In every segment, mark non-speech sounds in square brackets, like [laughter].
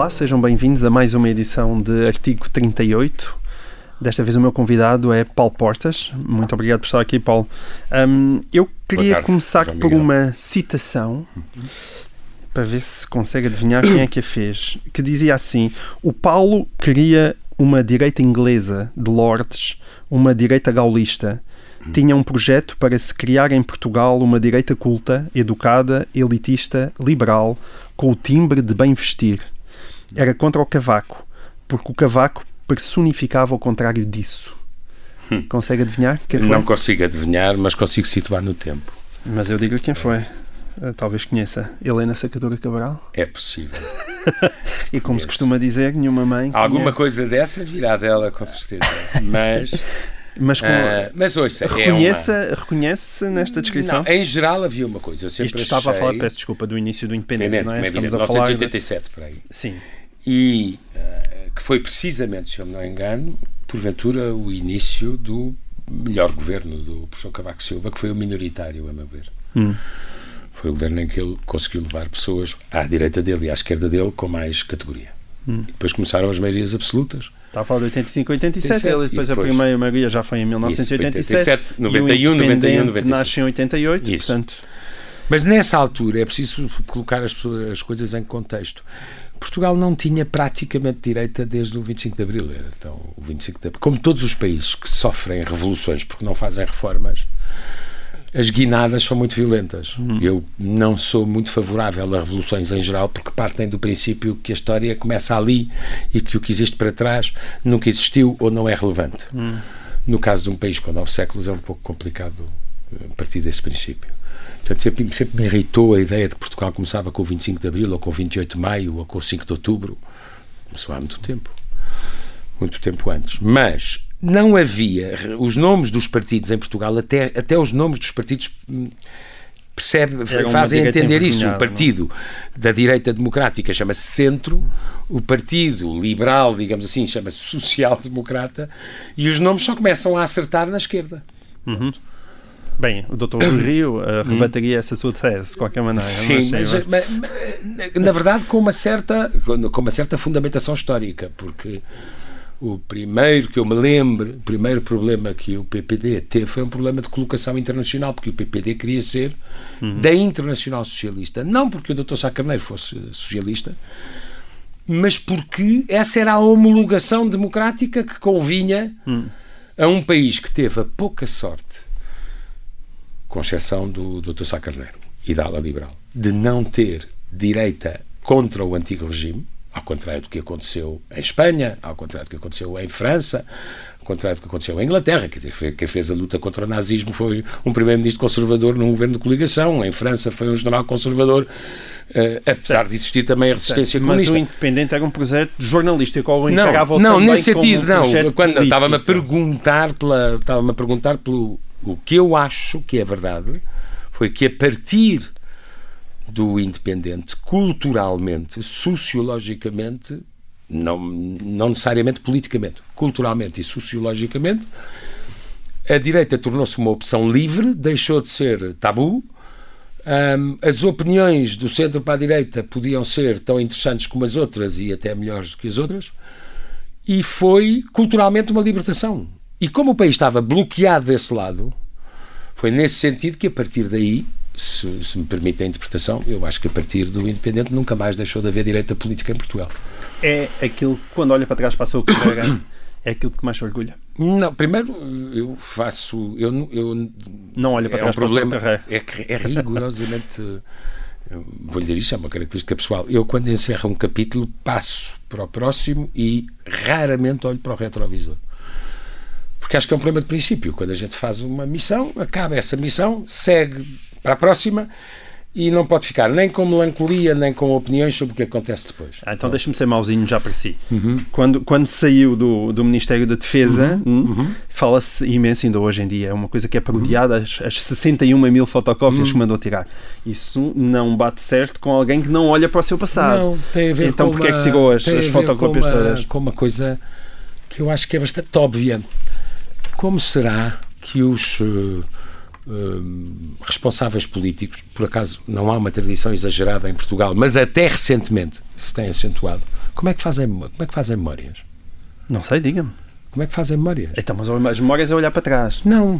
Olá, sejam bem-vindos a mais uma edição de Artigo 38. Desta vez o meu convidado é Paulo Portas. Muito obrigado por estar aqui, Paulo. Um, eu queria tarde, começar João por Miguel. uma citação para ver se consegue adivinhar quem é que a fez. Que dizia assim: O Paulo queria uma direita inglesa de lords, uma direita gaulista. Tinha um projeto para se criar em Portugal uma direita culta, educada, elitista, liberal, com o timbre de bem vestir. Era contra o cavaco, porque o cavaco personificava o contrário disso. Hum. Consegue adivinhar quem foi? Não consigo adivinhar, mas consigo situar no tempo. Mas eu digo quem foi. Eh, Talvez conheça. Helena Sacadura Cabral. É possível. [laughs] E como se Conheço. costuma dizer, nenhuma mãe. Alguma conhece. coisa dessa virá dela, com certeza. Mas, Mas com... ah, mas ouça, é reconhece, uma... reconhece nesta descrição. Não, em geral havia uma coisa. Eu sempre Isto estava a achei... falar, peço desculpa, do início do Independente, Independente, não como é? é Estamos a falar. de- 1987, por aí. Sim. E ah, que foi precisamente, se eu me não engano, porventura o início do melhor governo do professor Cavaco Silva, que foi o minoritário, a meu ver. Hum. Foi o governo em que ele conseguiu levar pessoas à direita dele e à esquerda dele com mais categoria. Hum. Depois começaram as maiorias absolutas. Está a falar de 85 87, 87, ele depois, e a depois- primeira maioria já foi em 1987. 87, e o 91, 91, Independente 95. nasce em 88, Isso. portanto... Mas nessa altura é preciso colocar as, pessoas- as coisas em contexto. Portugal não tinha praticamente direita desde o 25 de Abril. Era, então, o 25 de Abril. Como todos os países que sofrem revoluções porque não fazem reformas, as guinadas são muito violentas. Eu não sou muito favorável a revoluções em geral porque partem do princípio que a história começa ali e que o que existe para trás nunca existiu ou não é relevante. No caso de um país com nove séculos é um pouco complicado eh, partir desse princípio. Portanto, sempre, sempre me irritou a ideia de que Portugal começava com o 25 de Abril, ou com o 28 de Maio, ou com o 5 de Outubro. Começou há muito tempo. Muito tempo antes. Mas não havia. Os nomes dos partidos em Portugal, até, até os nomes dos partidos. hum, Percebe, fazem entender isso. O envergonhada, partido da direita democrática chama-se Centro, o partido liberal, digamos assim, chama-se [laughs] Social-Democrata, e os nomes só começam a acertar na esquerda. Bem, o Dr. Rui Rio eh, rebataria essa sua tese, de qualquer maneira. Sim, mas, mas, sim, mas- mas, na verdade com uma certa com uma certa fundamentação histórica, porque o primeiro que eu me lembro, o primeiro problema que o PPD teve foi um problema de colocação internacional, porque o PPD queria ser da Internacional Socialista, não porque o Dr. Sá Carneiro fosse socialista, mas porque essa era a homologação democrática que convinha a um país que teve a pouca sorte com exceção do Dr. Sá Carneiro e da ala liberal, de não ter direita contra o antigo regime, ao contrário do que aconteceu em Espanha, ao contrário do que aconteceu em França, ao contrário do que aconteceu em Inglaterra, quer dizer, quem fez a luta contra o nazismo foi um primeiro-ministro conservador num governo de coligação, em França foi um general conservador, eh, apesar de existir também a resistência mas comunista. o Independente era um projeto jornalístico, ou Não, não nesse sentido, não. Quando estava-me a perguntar pela, estava-me a perguntar pelo o que eu acho que é verdade, foi que a partir do independente, culturalmente, sociologicamente, não, não necessariamente politicamente, culturalmente e sociologicamente, a direita tornou-se uma opção livre, deixou de ser tabu. Ahm, as opiniões do centro para a direita podiam ser tão interessantes como as outras e até melhores do que as outras, e foi culturalmente uma libertação. E como o país estava bloqueado desse lado, foi nesse sentido que a partir daí, se, se me permite a interpretação, eu acho que a partir do Independente nunca mais deixou de haver direita política em Portugal. É aquilo que, quando olha para trás para a sua carreira, é aquilo que mais se orgulha. Não, primeiro eu faço, eu, não- eu Não olha para é trás um para a sua problema, carreira. é, é rigorosamente, vou lhe dizer isto, é uma característica pessoal. Eu quando encerro um capítulo passo para o próximo e raramente olho para o retrovisor. Porque acho que é um problema de princípio. Quando a gente faz uma missão, acaba essa missão, segue para a próxima e não pode ficar nem com melancolia, nem com opiniões sobre o que acontece depois. Ah, então deixa-me ser mauzinho já para si. Uhum. Quando, quando saiu do, do Ministério da Defesa, hum, fala-se imenso ainda hoje em dia. É uma coisa que é parodiada, as, as 61 mil fotocópias Uhum. que mandou tirar. Isso não bate certo com alguém que não olha para o seu passado. Não, tem a ver Então com porquê é que tirou as- as fotocópias com uma- todas? Com uma coisa que eu acho que é bastante óbvia. Como será que os eh, eh, responsáveis políticos, por acaso não há uma tradição exagerada em Portugal, mas até recentemente se tem acentuado, Como é que fazem, como é que fazem memórias? Não sei, diga-me. Como é que fazem memórias? Então, mas as memórias é olhar para trás. Não.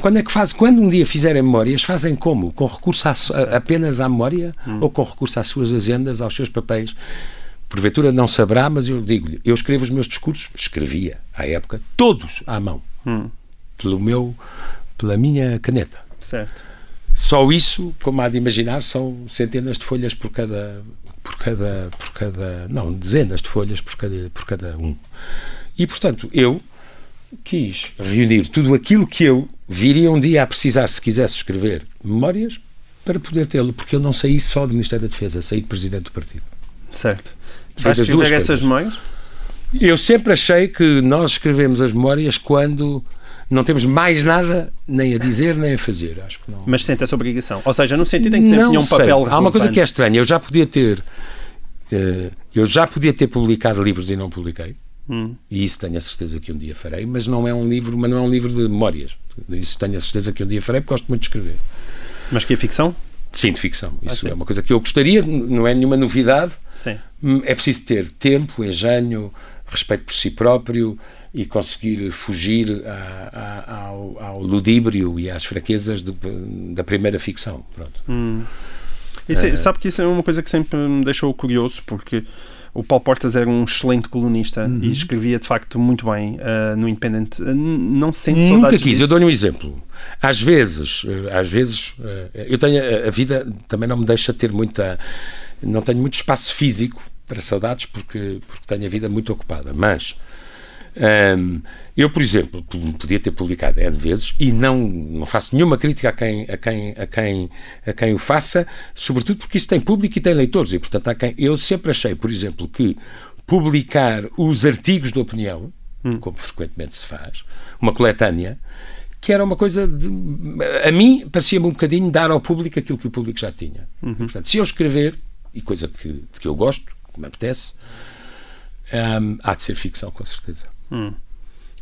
Quando é que faz, quando um dia fizerem memórias, fazem como? Com recurso à, apenas à memória hum. ou com recurso às suas agendas, aos seus papéis? Porventura não saberá, mas eu digo-lhe, eu escrevo os meus discursos, escrevia à época, todos à mão, hum. pelo meu, pela minha caneta. Certo. Só isso, como há de imaginar, são centenas de folhas por cada, por cada, por cada, não, dezenas de folhas por cada, por cada um. E portanto, eu quis reunir tudo aquilo que eu viria um dia a precisar se quisesse escrever memórias para poder tê-lo, porque eu não saí só do Ministério da Defesa, saí de Presidente do Partido. Certo. Vais escrever essas memórias? Eu sempre achei que nós escrevemos as memórias quando não temos mais nada nem a dizer nem a fazer. Acho que não. Mas sente essa obrigação. Ou seja, no sentido em que sempre tinha um papel. Há uma coisa que é estranha. Eu já podia ter. Uh, eu já podia ter publicado livros e não publiquei. Hum. E isso tenho a certeza que um dia farei, mas não é um livro, mas não é um livro de memórias. Isso tenho a certeza que um dia farei porque gosto muito de escrever. Mas que é ficção? Sim, de ficção. Isso ah, é uma coisa que eu gostaria, não é nenhuma novidade. Sim. Hum, é preciso ter tempo, engenho, respeito por si próprio e conseguir fugir a, a, ao, ao, ludíbrio e às fraquezas de, da primeira ficção. Pronto. Hum. Isso é, uh, sabe que isso é uma coisa que sempre me deixou curioso, porque o Paulo Portas era um excelente colunista uhum. e escrevia de facto muito bem uh, no Independent. Uh, não sente saudades Nunca quis. Disso? Eu dou-lhe um exemplo. Às vezes, uh, às vezes, eu tenho a, a, vida também não me deixa ter muita, não tenho muito espaço físico para saudades porque porque tenho a vida muito ocupada. Mas um, eu, por exemplo, podia ter publicado N vezes e não, não faço nenhuma crítica a quem, a, quem, a, quem, a quem o faça, sobretudo porque isso tem público e tem leitores. E, portanto, há quem. Eu sempre achei, por exemplo, que publicar os artigos de opinião, hum. como frequentemente se faz, uma coletânea, que era uma coisa de, a mim parecia-me um bocadinho dar ao público aquilo que o público já tinha. Uhum. Portanto, se eu escrever, e coisa que, de que eu gosto, que me apetece, um, há de ser ficção, com certeza. Hum.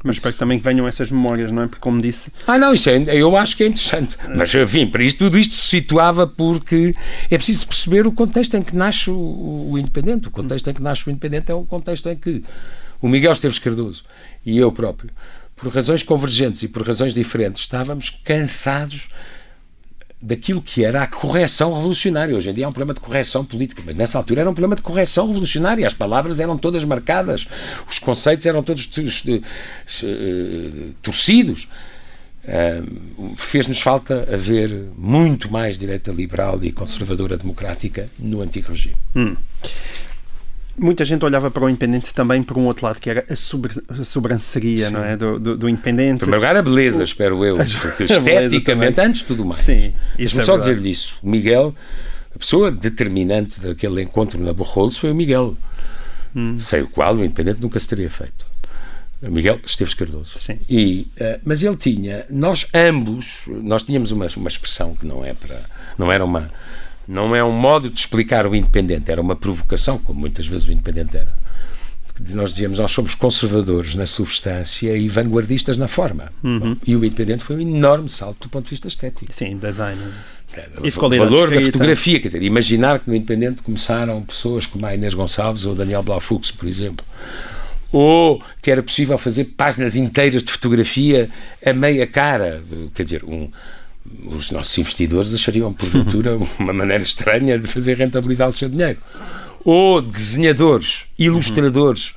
Mas espero que também venham essas memórias, não é? Porque, como disse. Ah, não, isso é, eu acho que é interessante. Mas, enfim, para isto, tudo isto se situava porque é preciso perceber o contexto em que nasce o, o Independente. O contexto em que nasce o Independente é o contexto em que o Miguel Esteves Cardoso e eu próprio, por razões convergentes e por razões diferentes, estávamos cansados daquilo que era a correção revolucionária. Hoje em dia é um problema de correção política, mas nessa altura era um problema de correção revolucionária. As palavras eram todas marcadas, os conceitos eram todos eh, torcidos. Fez-nos falta haver muito mais direita liberal e conservadora democrática no antigo regime. Hum muita gente olhava para o Independente também por um outro lado, que era a, sobranceria não é? do, do, do Independente. Em primeiro lugar, a beleza, o... espero eu. [laughs] Porque esteticamente, antes de tudo mais. Sim, Deixa-me é só dizer-lhe isso. O Miguel, a pessoa determinante daquele encontro na Borrolos foi o Miguel, hum. sem o qual o Independente nunca se teria feito. O Miguel Esteves Cardoso. Sim. E, uh, mas ele tinha, nós ambos, nós tínhamos uma, uma expressão que não é para, não era uma não é um modo de explicar o independente, era uma provocação, como muitas vezes o independente era. Nós dizíamos, nós somos conservadores na substância e vanguardistas na forma. Uhum. E o independente foi um enorme salto do ponto de vista estético. Sim, design. E o valor da fotografia, quer dizer, imaginar que no Independente começaram pessoas como a Inês Gonçalves ou Daniel Blaufux, por exemplo, ou que era possível fazer páginas inteiras de fotografia a meia cara, quer dizer, um, os nossos investidores achariam, porventura, [laughs] uma maneira estranha de fazer rentabilizar o seu dinheiro. Ou desenhadores, ilustradores,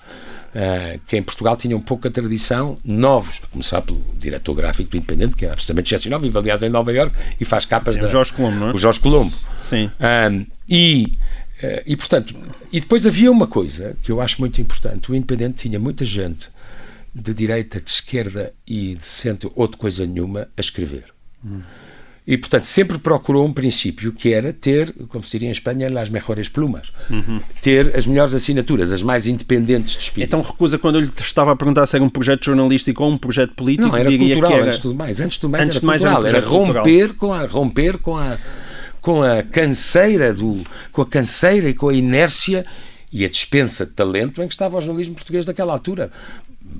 uh, que em Portugal tinham pouca tradição, novos, a começar pelo diretor gráfico do Independente, que era absolutamente excepcional, vive aliás em Nova Iorque e faz capas Sim, da... O Jorge Colombo, não é? O Jorge Colombo. Sim. Um, e, uh, e, portanto, e depois havia uma coisa que eu acho muito importante, o Independente tinha muita gente de direita, de esquerda e de centro, ou de coisa nenhuma, a escrever. Hum. E, portanto, sempre procurou um princípio que era ter, como se diria em Espanha, as melhores plumas. Uhum. Ter as melhores assinaturas, as mais independentes de espírito. Então recusa quando eu lhe estava a perguntar se era um projeto jornalístico ou um projeto político? Não, era cultural, era... antes de tudo mais. Antes de tudo mais antes era mais cultural. Era, era romper, com a, romper com a com a canseira do com a canseira e com a inércia e a dispensa de talento em que estava o jornalismo português daquela altura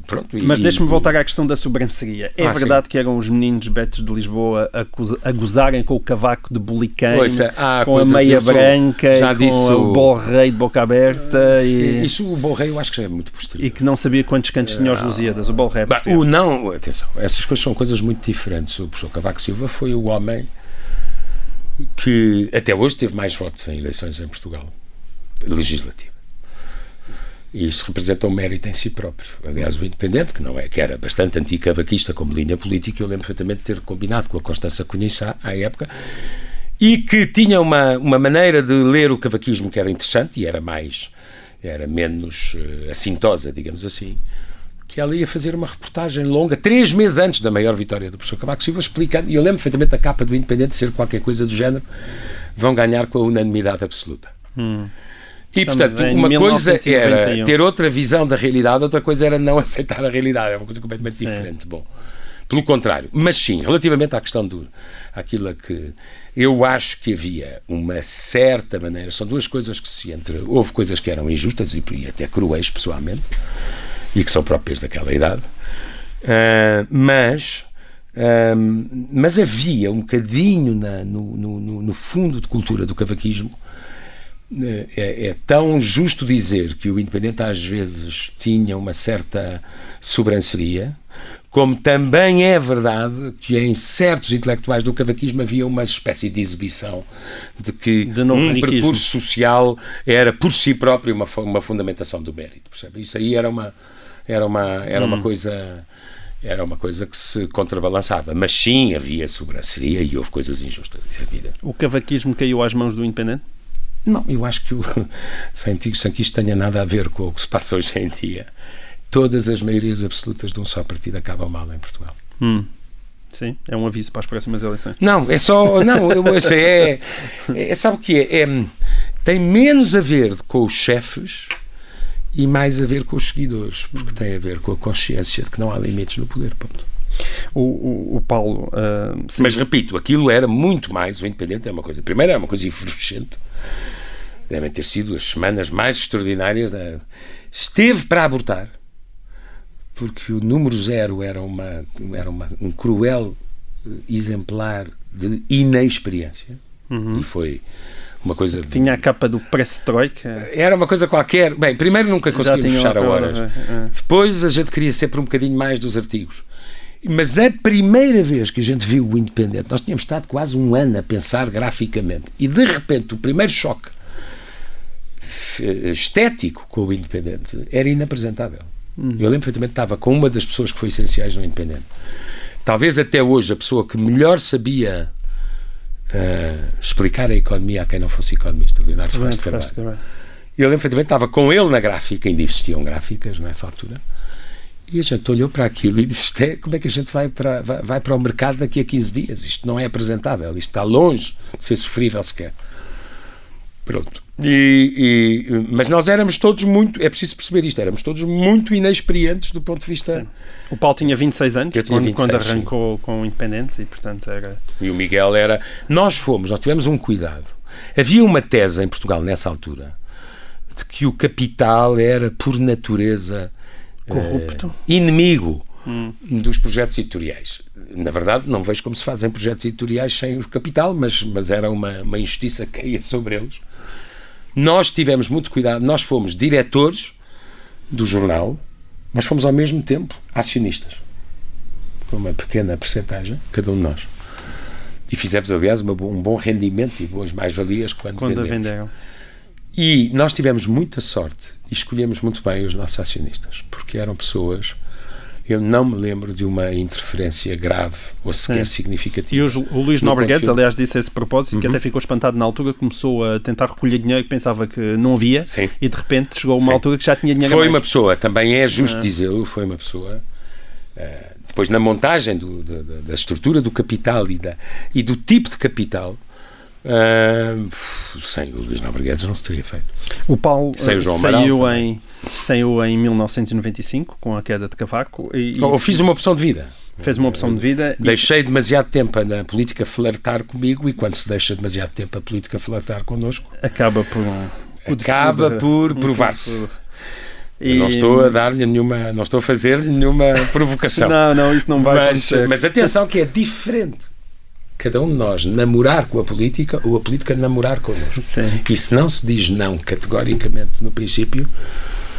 pronto, Mas e- deixa-me e- voltar à questão da sobranceria. É Ah, verdade que eram os meninos betos de Lisboa a, goza- a gozarem com o cavaco de há com a meia branca, já e com disse o o- bom rei de boca aberta Sim, e, Isso o Bom Rei eu acho que já é muito posterior. e que não sabia quantos cantos tinha os Lusíadas. O bom rei. Bah, o não, atenção, essas coisas são coisas muito diferentes. O professor Cavaco Silva foi o homem que até hoje teve mais votos em eleições em Portugal, legislativa. E isso representa um mérito em si próprio. Aliás, o Independente, que, não é, que era bastante anticavaquista como linha política, eu lembro perfeitamente de ter combinado com a Constança Cunha Sá, à época, e que tinha uma, uma maneira de ler o cavaquismo que era interessante e era mais, era menos eh, assintosa, digamos assim, que ela ia fazer uma reportagem longa, três meses antes da maior vitória do professor Cavaco Silva, explicando, e eu lembro perfeitamente da capa do Independente ser qualquer coisa do género, vão ganhar com a unanimidade absoluta. E, portanto, uma coisa 1991. era ter outra visão da realidade, outra coisa era não aceitar a realidade. É uma coisa completamente diferente. Bom, pelo contrário. Mas sim, relativamente à questão do. aquilo a que. Eu acho que havia uma certa maneira. São duas coisas que se entre. Houve coisas que eram injustas e, e até cruéis, pessoalmente, e que são próprias daquela idade. Ah, mas. ah, mas havia um bocadinho na- no- no- no fundo de cultura do cavaquismo é, é tão justo dizer que o Independente às vezes tinha uma certa sobranceria, como também é verdade que em certos intelectuais do cavaquismo havia uma espécie de exibição de que De um percurso social era por si próprio uma, uma fundamentação do mérito. Percebe? Isso aí era uma, era uma, era uma coisa era uma coisa que se contrabalançava. Mas sim, havia sobranceria e houve coisas injustas. Isso é evidente. O cavaquismo caiu às mãos do Independente? Não, eu acho que o, ti- [laughs] sem que isto tenha nada a ver com o que se passa hoje em dia, todas as maiorias absolutas de um só partido acabam mal em Portugal. Hum. Sim, é um aviso para as próximas eleições. Não, é só. Não, eu acho é, é. Sabe o que é? É, Tem menos a ver com os chefes e mais a ver com os seguidores, porque tem a ver com a consciência de que não há limites no poder. Ponto. O, o, o Paulo. sim, Mas repito, aquilo era muito mais. O Independente é uma coisa. Primeiro, era uma coisa efervescente. Devem ter sido as semanas mais extraordinárias. Da... Esteve para abortar, porque o número zero era, uma, era uma, um cruel eh, exemplar de inexperiência. E foi uma coisa. de- tinha a capa do Perestroika. Era uma coisa qualquer. Bem, primeiro nunca conseguimos fechar a horas. é. Depois a gente queria sempre um bocadinho mais dos artigos. Mas a primeira vez que a gente viu o Independente, nós tínhamos estado quase um ano a pensar graficamente. E de repente o primeiro choque estético com o Independente era inapresentável. Eu lembro perfeitamente que estava com uma das pessoas que foi essenciais no Independente. Talvez até hoje a pessoa que melhor sabia ah, explicar a economia a quem não fosse economista, Leonardo Ferraz de Carvalho. Eu lembro perfeitamente, estava com ele na gráfica, ainda existiam gráficas nessa altura, e a gente olhou para aquilo e disse: "Isto é, como é que a gente vai para, vai, vai para o mercado daqui a 15 dias? Isto não é apresentável, isto está longe de ser sofrível sequer. Pronto. E, e- mas nós éramos todos muito, é preciso perceber isto, éramos todos muito inexperientes do ponto de vista. O Paulo tinha 26 anos tinha quando, 26, quando sim. arrancou com o Independente e, portanto, era. E o Miguel era. Nós fomos, nós tivemos um cuidado. Havia uma tese em Portugal nessa altura de que o capital era, por natureza, Corrupto. eh, inimigo dos projetos editoriais. Na verdade, não vejo como se fazem projetos editoriais sem o capital, mas, mas era uma, uma injustiça que caía sobre eles. Nós tivemos muito cuidado, nós fomos diretores do jornal, mas fomos ao mesmo tempo acionistas, com uma pequena percentagem, cada um de nós. E fizemos, aliás, uma um bom rendimento e boas mais-valias quando, Quando venderam. E nós tivemos muita sorte e escolhemos muito bem os nossos acionistas, porque eram pessoas. Eu não me lembro de uma interferência grave ou sequer Sim. significativa. E o, o Luís No Nobre Guedes, conteúdo. aliás, disse a esse propósito, que até ficou espantado na altura, começou a tentar recolher dinheiro que pensava que não havia Sim. e de repente chegou a uma Sim. altura que já tinha dinheiro Foi uma pessoa, também é justo dizê-lo, foi uma pessoa. eh, depois, na montagem do- da, da- da estrutura do capital e, da, e do tipo de capital, eh, sem o Luís Nobre Guedes não se teria feito. O Paulo Sem o eh, João Amaral saiu, em, saiu em 1995 com a queda de Cavaco e, e Ou fiz uma opção de vida. fez uma opção de vida e Deixei demasiado tempo na política flertar comigo e quando se deixa demasiado tempo a política flertar connosco, acaba por, por acaba por- provar-se. E... Não estou a dar-lhe nenhuma, não estou a fazer-lhe nenhuma provocação. não, não, isso não vai mas, acontecer. Mas atenção que é diferente. Cada um de nós namorar com a política ou a política namorar connosco. Sim. E se não se diz não categoricamente no princípio,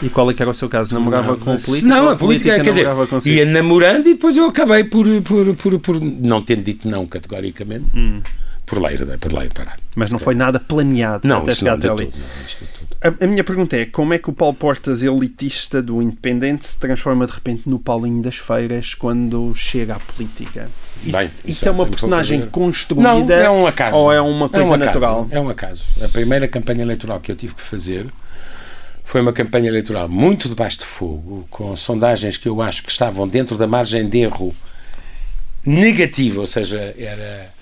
e qual é que era o seu caso? Namorava com a política? Não, a política, quer dizer, consigo? ia namorando e depois eu acabei por, por, por, por não tendo dito não categoricamente, hum. Por lá ir, por lá ir parar. Mas não foi nada planeado não, até chegar até ali. Tudo, não, a, a, minha pergunta é: como é que o Paulo Portas, elitista do Independente, se transforma de repente no Paulinho das Feiras quando chega à política? Isso, Bem, isso, isso é uma personagem construída não, é um acaso. ou é uma coisa é um natural? É um acaso. A primeira campanha eleitoral que eu tive que fazer foi uma campanha eleitoral muito debaixo de fogo, com sondagens que eu acho que estavam dentro da margem de erro negativa, ou seja, era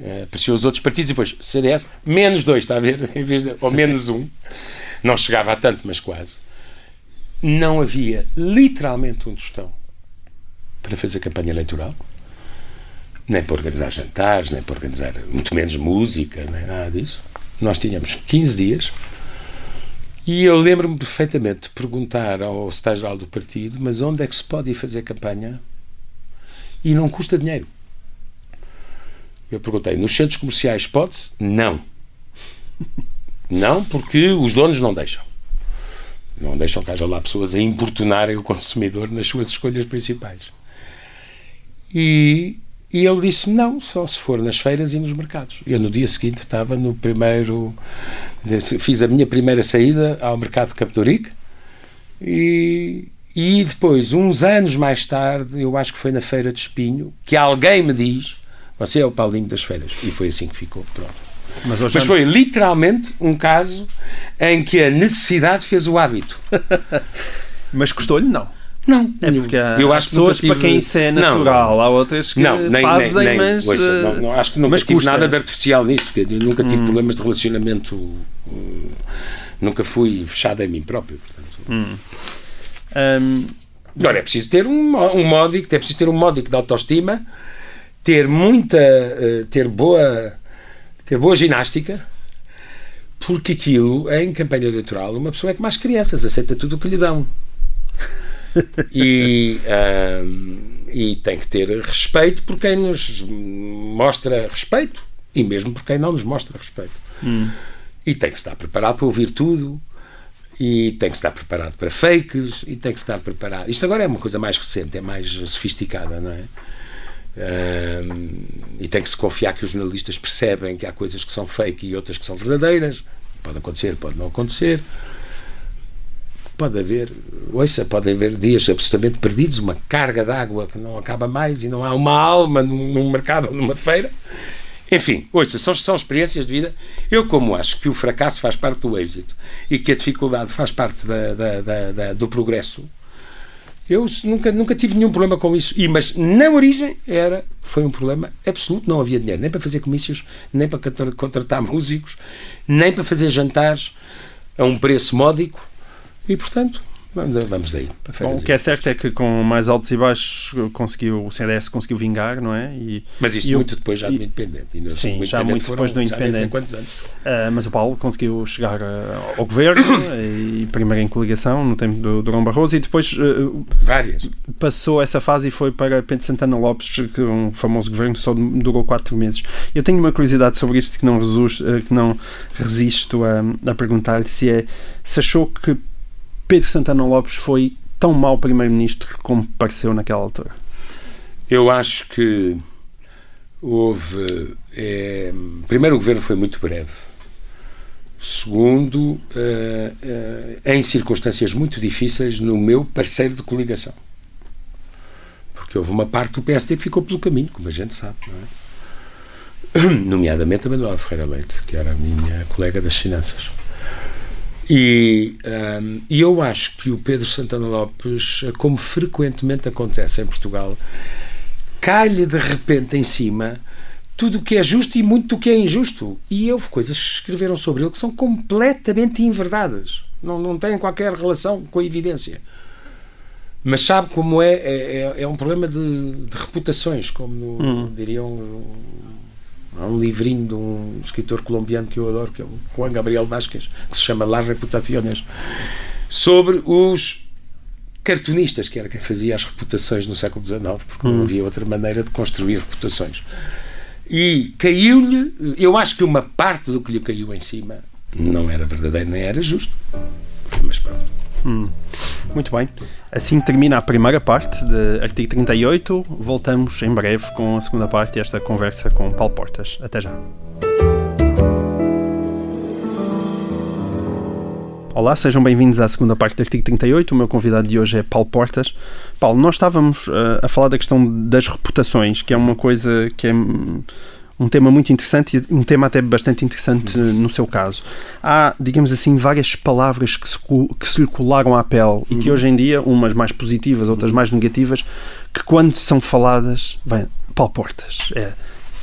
uh, os outros partidos e depois CDS, menos dois, está a ver? [laughs] Em vez de, ou menos um. Não chegava a tanto, mas quase. Não havia literalmente um tostão para fazer campanha eleitoral, nem para organizar jantares, nem para organizar, muito menos música, nem nada disso. Nós tínhamos 15 dias e eu lembro-me perfeitamente de perguntar ao secretário-geral do partido: mas onde é que se pode ir fazer campanha e não custa dinheiro? Eu perguntei: nos centros comerciais pode-se? Não. [laughs] Não, porque os donos não deixam. Não deixam que haja lá pessoas a importunarem o consumidor nas suas escolhas principais. E, e ele disse não, só se for nas feiras e nos mercados. Eu no dia seguinte estava no primeiro fiz a minha primeira saída ao mercado de Captorique e, e depois, uns anos mais tarde, eu acho que foi na Feira de Espinho, que alguém me diz: Você é o Paulinho das Feiras. E foi assim que ficou. Pronto. Mas, Mas foi literalmente um caso em que a necessidade fez o hábito. [laughs] Mas custou-lhe, não. Não, é porque eu acho pessoas tive... para quem isso é natural, não, há outras que não, nem, fazem, nem, nem, mas. Ouça, não, não, acho que nunca tive custa. nada de artificial nisso, eu nunca tive hum. problemas de relacionamento, hum, nunca fui fechado em mim próprio. Portanto. Hum. Um... Agora é preciso ter um, um módico, é preciso ter um módico de autoestima, ter muita, uh, ter boa, ter boa ginástica, porque aquilo, em campanha eleitoral, uma pessoa é que mais crianças, aceita tudo o que lhe dão e, [laughs] um, e tem que ter respeito por quem nos mostra respeito e mesmo por quem não nos mostra respeito. Hum. E tem que estar preparado para ouvir tudo e tem que estar preparado para fakes e tem que estar preparado. Isto agora é uma coisa mais recente, é mais sofisticada, não é? E tem que se confiar que os jornalistas percebem que há coisas que são fake e outras que são verdadeiras. Pode acontecer, pode não acontecer. Pode haver, ouça, pode haver dias absolutamente perdidos, uma carga de água que não acaba mais e não há uma alma num, num mercado ou numa feira. Enfim, ouça, são, são experiências de vida. Eu, como acho que o fracasso faz parte do êxito e que a dificuldade faz parte da, da, da do progresso, eu nunca, nunca tive nenhum problema com isso. E, mas na origem era, foi um problema absoluto. Não havia dinheiro nem para fazer comícios, nem para contratar [laughs] músicos, nem para fazer jantares a um preço módico. E, portanto, vamos daí. Bom, o que é certo é que com mais altos e baixos conseguiu, o CDS conseguiu vingar, não é? E, mas isto muito depois já do Independente. E sim, já muito depois do Independente. Uh, mas o Paulo conseguiu chegar uh, ao governo, [coughs] e primeiro em coligação, no tempo do Durão Barroso, e depois uh, Várias. passou essa fase e foi para Pedro Santana Lopes, que um famoso governo que só durou quatro meses. Eu tenho uma curiosidade sobre isto que não, resiste, que não resisto a, a perguntar-lhe se é se achou que Pedro Santana Lopes foi tão mau primeiro-ministro como pareceu naquela altura? Eu acho que houve. É, primeiro, o governo foi muito breve. Segundo, uh, uh, em circunstâncias muito difíceis, no meu parceiro de coligação. Porque houve uma parte do PSD que ficou pelo caminho, como a gente sabe, é? [clears throat] Nomeadamente a Manuela Ferreira Leite, que era a minha colega das finanças. E, um, e eu acho que o Pedro Santana Lopes, como frequentemente acontece em Portugal, cai-lhe de repente em cima tudo o que é justo e muito do que é injusto. E houve coisas que escreveram sobre ele que são completamente inverdades. Não, não têm qualquer relação com a evidência. Mas sabe como é? É, é, é um problema de, de reputações, como hum. diriam Há um livrinho de um escritor colombiano que eu adoro, que é o Juan Gabriel Vázquez, que se chama Las Reputaciones. sobre os cartunistas, que era quem fazia as reputações no século XIX, porque não havia outra maneira de construir reputações. E caiu-lhe, eu acho que uma parte do que lhe caiu em cima não era verdadeiro nem era justo. Mas pronto. Hum. Muito bem. Assim termina a primeira parte de artigo 38. Voltamos em breve com a segunda parte e esta conversa com Paulo Portas. Até já. Olá, sejam bem-vindos à segunda parte do artigo 38. O meu convidado de hoje é Paulo Portas. Paulo, nós estávamos uh, a falar da questão das reputações, que é uma coisa que é um tema muito interessante e um tema até bastante interessante no seu caso. Há, digamos assim, várias palavras que se, que se lhe colaram à pele e que uhum. hoje em dia, umas mais positivas, outras mais negativas, que quando são faladas, bem, Paulo Portas, é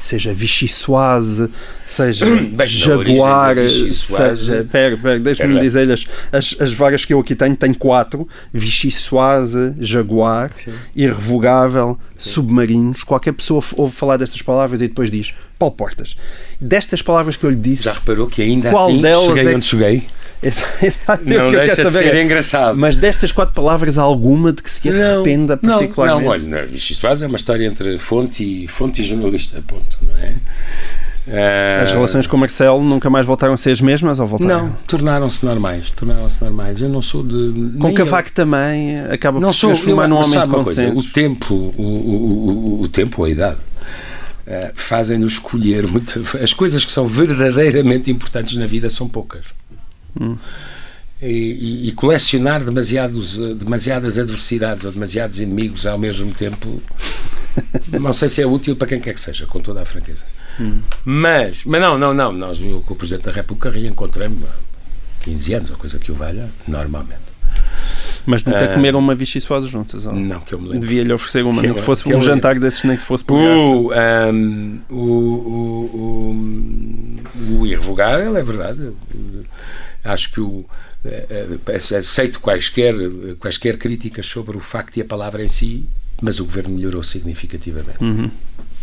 seja Vichy Soise, seja [coughs] Bem, Jaguar, seja. Pera, pera, deixa-me dizer as, as, as vagas que eu aqui tenho, tenho quatro: Vichy Soise, Jaguar, Sim. Irrevogável. Submarinos. Qualquer pessoa ouve falar destas palavras e depois diz Paulo Portas. Destas palavras que eu lhe disse. Já reparou que ainda qual assim delas cheguei é onde cheguei? [laughs] não deixa de ser engraçado. Mas destas quatro palavras, há alguma de que se arrependa não, particularmente? Não, não olha, Vichy Soase é uma história entre fonte e, fonte e jornalista, ponto, não é? Uh, as relações com o Marcelo nunca mais voltaram a ser as mesmas ou voltaram? Não, tornaram-se normais. Tornaram-se normais. Eu não sou de. Com Cavaco eu... também acaba não por sou, transformar eu, num homem de consenso. Coisa, o tempo, o, o, o, o tempo, a idade. Uh, fazem-nos escolher muito. As coisas que são verdadeiramente importantes na vida são poucas. Hum. E, e, colecionar demasiados, demasiadas adversidades ou demasiados inimigos ao mesmo tempo, [laughs] não sei se é útil para quem quer que seja, com toda a franqueza. Hum. Mas, mas não, não, não. Nós, com o Presidente da República, reencontramos há 15 anos, ou coisa que o valha, normalmente. Mas nunca uh, comeram uma vichy juntas? Ou? Não, que eu me lembro. Devia-lhe oferecer uma, que nem que fosse um jantar desses, nem que fosse por o, um, o, o, o, o irrevogável, é verdade. Acho que o eh, eh, aceito quaisquer, quaisquer críticas sobre o facto e a palavra em si, mas o governo melhorou significativamente. Uhum.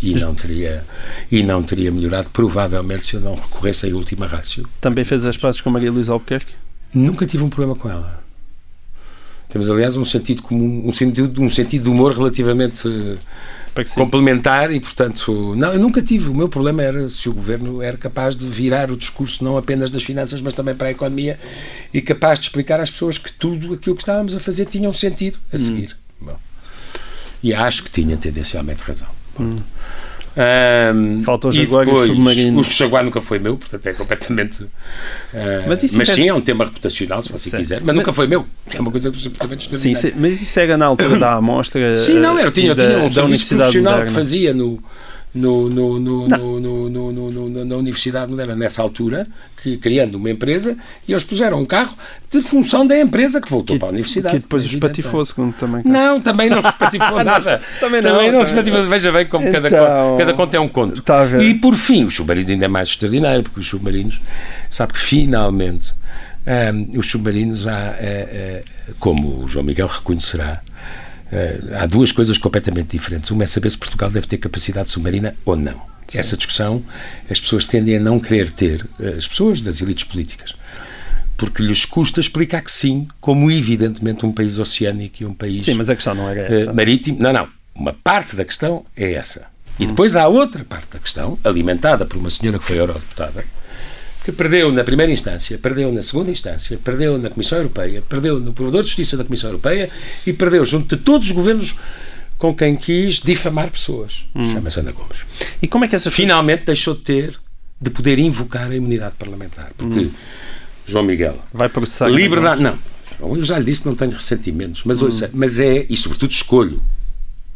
E não, teria, e não teria melhorado, provavelmente, se eu não recorresse à última rácio. Também fez as pazes com Maria Luísa Albuquerque? Nunca tive um problema com ela. Temos, aliás, um sentido comum, um sentido, um sentido de humor relativamente complementar e, portanto, não, eu nunca tive. O meu problema era se o governo era capaz de virar o discurso não apenas das finanças, mas também para a economia e capaz de explicar às pessoas que tudo aquilo que estávamos a fazer tinha um sentido a seguir. Hum. Bom, e acho que tinha tendencialmente razão. Hum. Um, Falta o Jaguar e, depois, e o submarino. O Jaguar nunca foi meu, portanto é completamente. Uh, mas, mas sim, é um tema reputacional, se você certo. quiser. Mas, mas, nunca foi meu, é uma coisa absolutamente extraordinária. Sim, mas isso era na altura da amostra. Sim, não, era. Eu tinha, eu tinha um serviço profissional que fazia no no, no, no, no, no, no, na Universidade Moderna nessa altura, que, criando uma empresa, e eles puseram um carro de função da empresa que voltou que, para a Universidade. Que depois os patifou, segundo [laughs] também. Não, também não os patifou nada. também não. Também não se patifou. Veja bem como então, cada, cada conto é um conto. Tá e por fim, os submarinos ainda é mais extraordinário, porque os submarinos, sabe que finalmente um, os submarinos, há, é, é, como o João Miguel reconhecerá, há duas coisas completamente diferentes. Uma é saber se Portugal deve ter capacidade submarina ou não. Sim. Essa discussão as pessoas tendem a não querer ter, eh, as pessoas das elites políticas, porque lhes custa explicar que sim, como evidentemente um país oceânico e um país. Sim, mas a questão não era essa. Uh, marítimo. Não, não. Uma parte da questão é essa. E depois há outra parte da questão, alimentada por uma senhora que foi eurodeputada, que perdeu na primeira instância, perdeu na segunda instância, perdeu na Comissão Europeia, perdeu no Provedor de Justiça da Comissão Europeia e perdeu junto de todos os governos com quem quis difamar pessoas. Hum. Chama-se Ana Gomes. E como é que essa Finalmente deixou de ter, de poder invocar a imunidade parlamentar. Porque, hum. João Miguel... Vai processar... Liberdade... Não. Eu já lhe disse que não tenho ressentimentos, mas, hum. ouça, mas é... E, sobretudo, escolho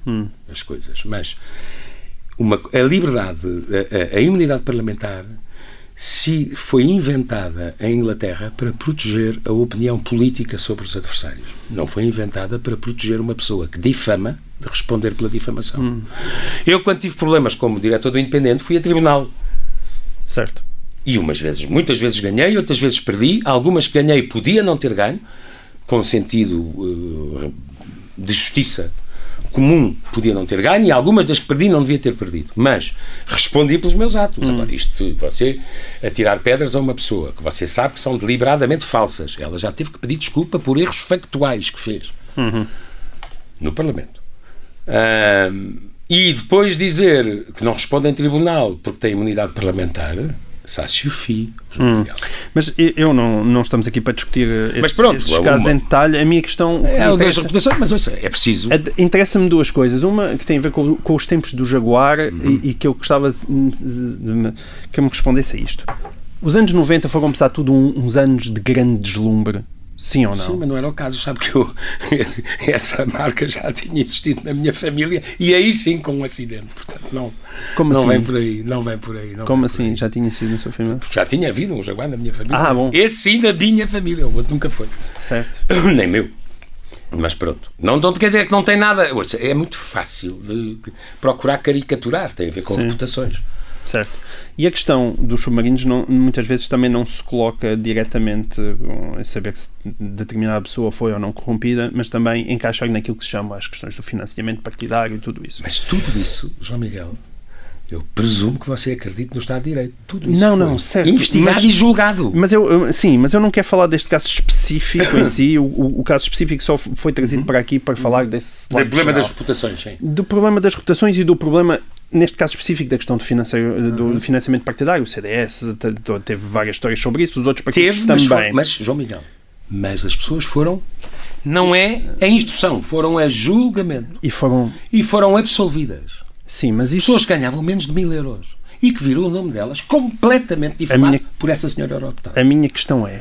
hum. as coisas. Mas uma, a liberdade, a, a, a imunidade parlamentar se foi inventada em Inglaterra para proteger a opinião política sobre os adversários. Não foi inventada para proteger uma pessoa que difama de responder pela difamação. Hum. Eu, quando tive problemas como diretor do Independente, fui a tribunal. Certo. E umas vezes, muitas vezes ganhei, outras vezes perdi. Algumas que ganhei podia não ter ganho, com sentido uh, de justiça comum podia não ter ganho e algumas das que perdi não devia ter perdido. Mas respondi pelos meus atos. Agora, isto, você atirar pedras a uma pessoa que você sabe que são deliberadamente falsas, ela já teve que pedir desculpa por erros factuais que fez no Parlamento. Ahm, e depois dizer que não responde em tribunal porque tem imunidade parlamentar, suffit. João Miguel. Mas eu- eu não, não estamos aqui para discutir estes, Mas pronto, estes uma- casos em detalhe. A minha questão. É o das reputações, mas ouça, é preciso. Interessa-me duas coisas. Uma que tem a ver com, com os tempos do Jaguar Uhum. e, e que eu gostava de me- que me respondesse a isto. Os anos 90 foram, apesar de tudo, um- uns anos de grande deslumbre. Sim ou não? Sim, mas não era o caso. Sabe que eu, [laughs] essa marca já tinha existido na minha família e aí sim com um acidente. Portanto, não, Como não assim? vem por aí. Não vem por aí. não Como assim? aí. Já tinha sido na sua família? Já tinha havido um jaguar na minha família. Ah, bom. Esse sim da minha família. O outro nunca foi. Certo. [coughs] Nem meu. Mas pronto. Não, não quer dizer que não tem nada. É muito fácil de procurar caricaturar. Tem a ver com Sim. reputações. Certo. E a questão dos submarinos não- muitas vezes também não se coloca diretamente em saber se determinada pessoa foi ou não corrompida, mas também encaixar naquilo que se chama as questões do financiamento partidário e tudo isso. Mas tudo isso, João Miguel, eu presumo que você acredite no Estado de Direito. Tudo isso Não, foi não, certo, investigado mas- e julgado. Mas eu, sim, mas eu não quero falar deste caso específico em si. O, o- o caso específico só foi trazido para aqui para falar desse O lado problema das reputações, sim. do problema das reputações e do problema neste caso específico da questão de financeiro, do financiamento partidário, o CDS te- teve várias histórias sobre isso, os outros partidos Teve, mas, também. foi- mas, João Miguel, mas as pessoas foram, não é a instrução, foram a julgamento E foram, e foram absolvidas. Sim, mas isso Pessoas que ganhavam menos de mil euros e que viram o nome delas completamente difamado minha- por essa senhora eurodeputada. A minha questão é: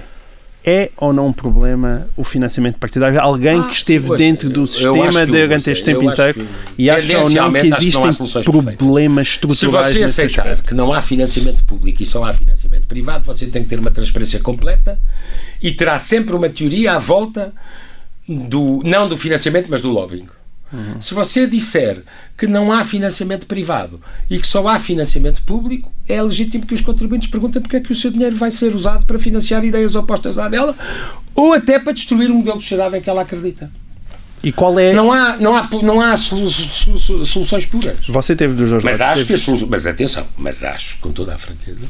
é ou não um problema o financiamento partidário? Alguém Ah, que esteve pois, dentro eu- do eu sistema que- durante este eu tempo inteiro que, e acha ou não que não existem perfeitas. problemas Se estruturais você nesse aceitar aspecto? que não há financiamento público e só há financiamento privado, você tem que ter uma transparência completa e terá sempre uma teoria à volta do não do financiamento, mas do lobbying. Se você disser que não há financiamento privado e que só há financiamento público, é legítimo que os contribuintes perguntem porque é que o seu dinheiro vai ser usado para financiar ideias opostas à dela ou até para destruir um modelo de sociedade em que ela acredita. E qual é. Não há, não há, não há solu- solu- soluções puras. Você teve dos dois Mas lados. acho teve- que as soluções. Mas atenção, mas acho, com toda a franqueza,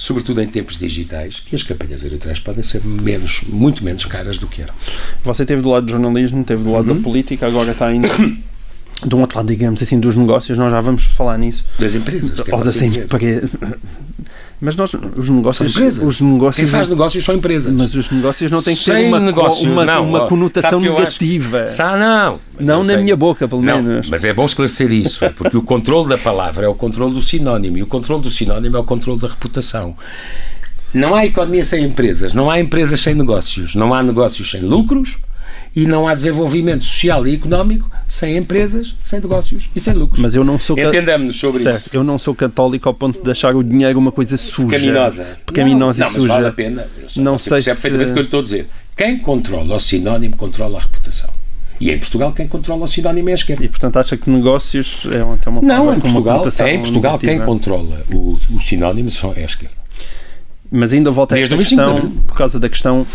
sobretudo em tempos digitais, que as campanhas eleitorais podem ser menos, muito menos caras do que eram. Você teve do lado do jornalismo, teve do lado Uhum. da política, agora está ainda de um outro lado, digamos assim, dos negócios. Nós já vamos falar nisso. Das empresas. é Ou das dizer. empresas. Mas nós, os negócios. Os Quem negócios faz negócios são empresas. Mas os negócios não têm que ter Sem uma, negócios, uma, não, uma conotação eu acho- negativa. Sa- não. Não na sei. minha boca, pelo Não, menos. mas é bom esclarecer isso, porque o controle da palavra é o controle do sinónimo e o controle do sinónimo é o controle da reputação. Não há economia sem empresas, não há empresas sem negócios, não há negócios sem lucros e não há desenvolvimento social e económico sem empresas, sem negócios e sem lucros. Mas eu não sou Entendamos sobre certo, isso. eu não sou católico ao ponto de achar o dinheiro uma coisa suja. Pecaminosa. Pecaminosa não, e mas suja. vale a pena. Só- Não sei se- perfeitamente o que eu lhe estou a dizer. Quem controla o sinónimo controla a reputação. E em Portugal, quem controla o sinónimo é a esquerda. E portanto acha que negócios é uma, tem uma Não, em Portugal, conotação em Portugal quem negativa. controla o, o sinónimo é a esquerda. Mas ainda volta a esta o 25 de questão, por causa da questão,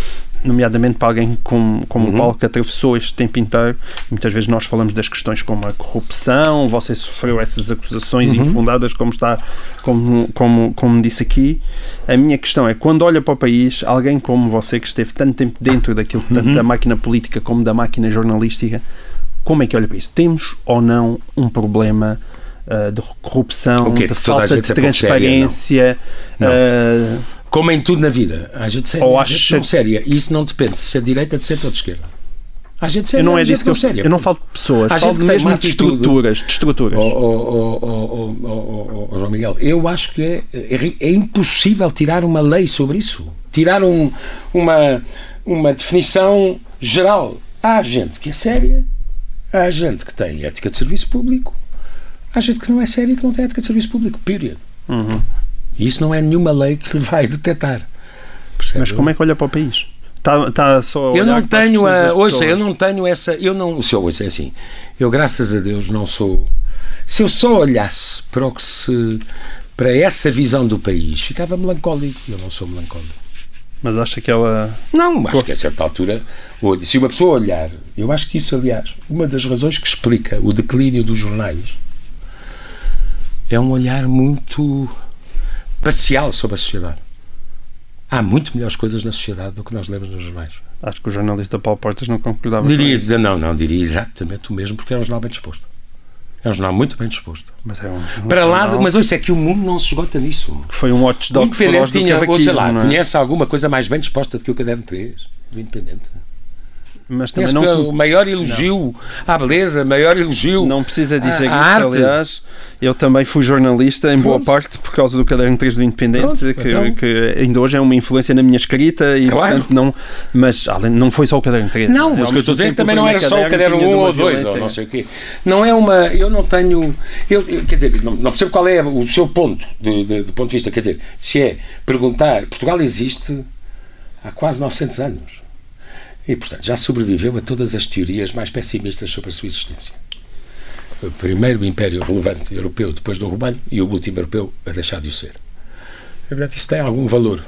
nomeadamente para alguém como, como Uhum. o Paulo, que atravessou este tempo inteiro, muitas vezes nós falamos das questões como a corrupção, você sofreu essas acusações Uhum. infundadas, como está, como, como, como disse aqui. A minha questão é, quando olha para o país, alguém como você, que esteve tanto tempo dentro daquilo, tanto Uhum. da máquina política como da máquina jornalística, como é que olha para isso? Temos ou não um problema ah, de corrupção, O quê? de falta de é pouco séria, transparência? Não. ah, Como em tudo na vida, há gente séria, Ou há acha- gente não séria. E isso não depende se é de direita, de centro ou de esquerda. Há gente séria, Eu não é disso que eu, séria. eu não falo de pessoas, Há falo gente mesmo de estruturas, de estruturas. Oh, oh, oh, oh, oh, oh, oh, João Miguel, eu acho que é, é, é impossível tirar uma lei sobre isso. Tirar um- uma, uma definição geral. Há gente que é séria, há gente que tem ética de serviço público, há gente que não é séria e que não tem ética de serviço público. Period. Uhum. E isso não é nenhuma lei que lhe vai detectar. Percebe? Mas como é que olha para o país? Está, está só a Eu não tenho a. Ouça, eu não tenho essa. Eu não. Se eu ouça, é assim. Eu, graças a Deus, não sou. Se eu só olhasse para o que se. para essa visão do país, ficava melancólico. Eu não sou melancólico. Mas acha que ela. Não, acho que a certa altura, se uma pessoa olhar, eu acho que isso, aliás, uma das razões que explica o declínio dos jornais é um olhar muito parcial sobre a sociedade. Há muito melhores coisas na sociedade do que nós lemos nos jornais. Acho que o jornalista Paulo Portas não concordava diria, com isso. Não, não, diria exatamente o mesmo, porque é um jornal bem disposto. É um jornal muito bem disposto. Mas é um, um Para lá, mas isso é que o mundo não se esgota nisso. Foi um watchdog o Independente tinha, ou sei lá, é? conhece alguma coisa mais bem disposta do que o Caderno 3 do Independente? Mas também não... o maior elogio não. à beleza, maior elogio Não precisa dizer à, isso, arte. aliás. Eu também fui jornalista, em boa parte, por causa do Caderno 3 do Independente, Pronto, que, então. que, ainda hoje é uma influência na minha escrita e, claro. portanto, não... Mas além, não foi só o Caderno 3. Não, mas o que eu estou a dizer é também não era só o Caderno 1 ou 2, ou não sei o quê. Não é uma... Eu não tenho... Eu, quer dizer, não, não percebo qual é o seu ponto, de, de, do ponto de vista, quer dizer, se é perguntar... Portugal existe há quase 900 anos e, portanto, já sobreviveu a todas as teorias mais pessimistas sobre a sua existência. O primeiro império relevante europeu depois do Romano e o último europeu a deixar de o ser. Portanto, isso tem algum valor.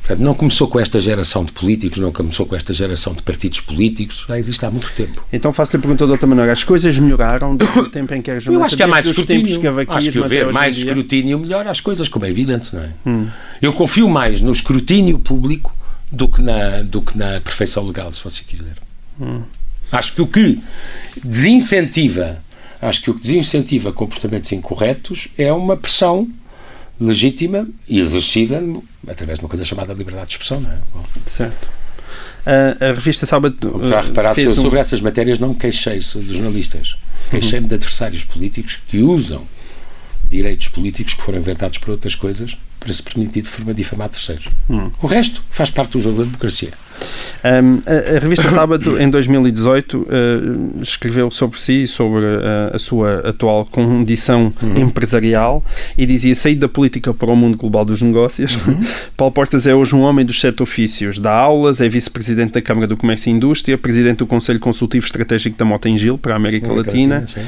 Portanto, não começou com esta geração de políticos, não começou com esta geração de partidos políticos, já existe há muito tempo. Então faço-lhe a pergunta de outra maneira. As coisas melhoraram desde o tempo em que era jornalista? Eu acho que há mais escrutínio. Que acho que haver mais escrutínio melhor as coisas, como é evidente, não é? Hum. Eu confio mais no escrutínio público do que na, do que na perfeição legal, se você quiser. Hum. Acho que o que desincentiva, acho que o que desincentiva comportamentos incorretos é uma pressão legítima e exercida através de uma coisa chamada liberdade de expressão, não é? Bom. Certo. A, a revista Sábado. Como terá reparado, sobre, um... sobre essas matérias não me queixei dos jornalistas. Queixei-me uhum. de adversários políticos que usam direitos políticos que foram inventados para outras coisas para se permitir de forma difamar terceiros. Hum. O resto faz parte do jogo da democracia. Um, a, a, revista [coughs] Sábado, em 2018, uh, escreveu sobre si, sobre uh, a sua atual condição uhum. empresarial e dizia: sair da política para o mundo global dos negócios. Uhum. [laughs] Paulo Portas é hoje um homem dos sete ofícios. Dá aulas, é vice-presidente da Câmara do Comércio e Indústria, presidente do Conselho Consultivo Estratégico da Motengil para a América, América Latina, Latina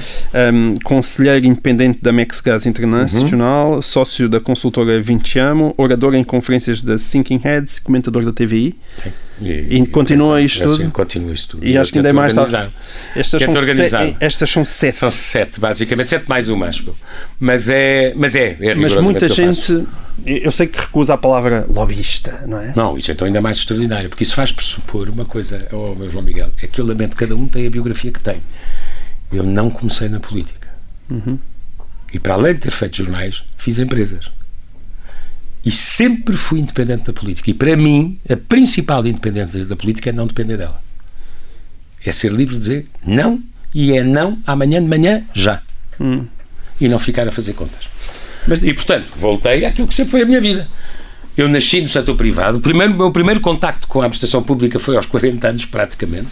um, conselheiro independente da Mexgas Internacional, uhum. sócio da consultora Vinciamo, orador em conferências da Thinking Heads, comentador da TVI. Sim. E, e continua isto tudo? Assim, continua isto tudo. E, acho que ainda é mais tarde. Estas, são sete, estas são sete. São sete, basicamente. Sete mais uma, acho Mas é, mas é, é Mas muita gente, eu sei que recusa a palavra lobbyista, não é? Não, isso é então ainda mais extraordinário, porque isso faz pressupor uma coisa, oh, meu João Miguel, é que eu lamento, cada um tem a biografia que tem. Eu não comecei na política. Uhum. E para além de ter feito jornais, fiz empresas e sempre fui independente da política. E para mim, a principal independência da política é não depender dela. É ser livre de dizer não e é não amanhã de manhã já. Hum. E não ficar a fazer contas. Mas, e portanto, voltei àquilo que sempre foi a minha vida. Eu nasci no setor privado. O primeiro, meu primeiro contacto com a administração pública foi aos 40 anos, praticamente.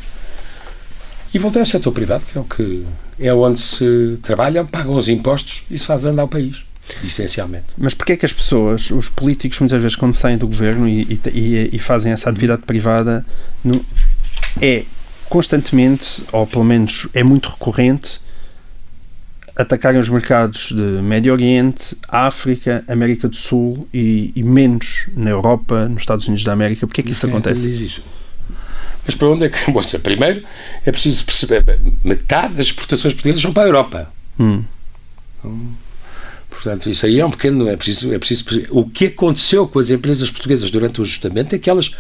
E voltei ao setor privado, que é o que é onde se trabalham, pagam os impostos e se faz andar o país essencialmente. Mas porquê é que as pessoas, os políticos, muitas vezes, quando saem do governo e, e, e fazem essa atividade privada, é constantemente, ou pelo menos é muito recorrente, atacarem os mercados de Médio Oriente, África, América do Sul e, e menos na Europa, nos Estados Unidos da América. Porquê é que isso acontece? Diz isso? Mas para onde é que. [laughs] Bom, primeiro é preciso perceber metade das exportações portuguesas são para a Europa. Hum. Então, Portanto, isso aí é um pequeno. É preciso, é preciso. O que aconteceu com as empresas portuguesas durante o ajustamento é que elas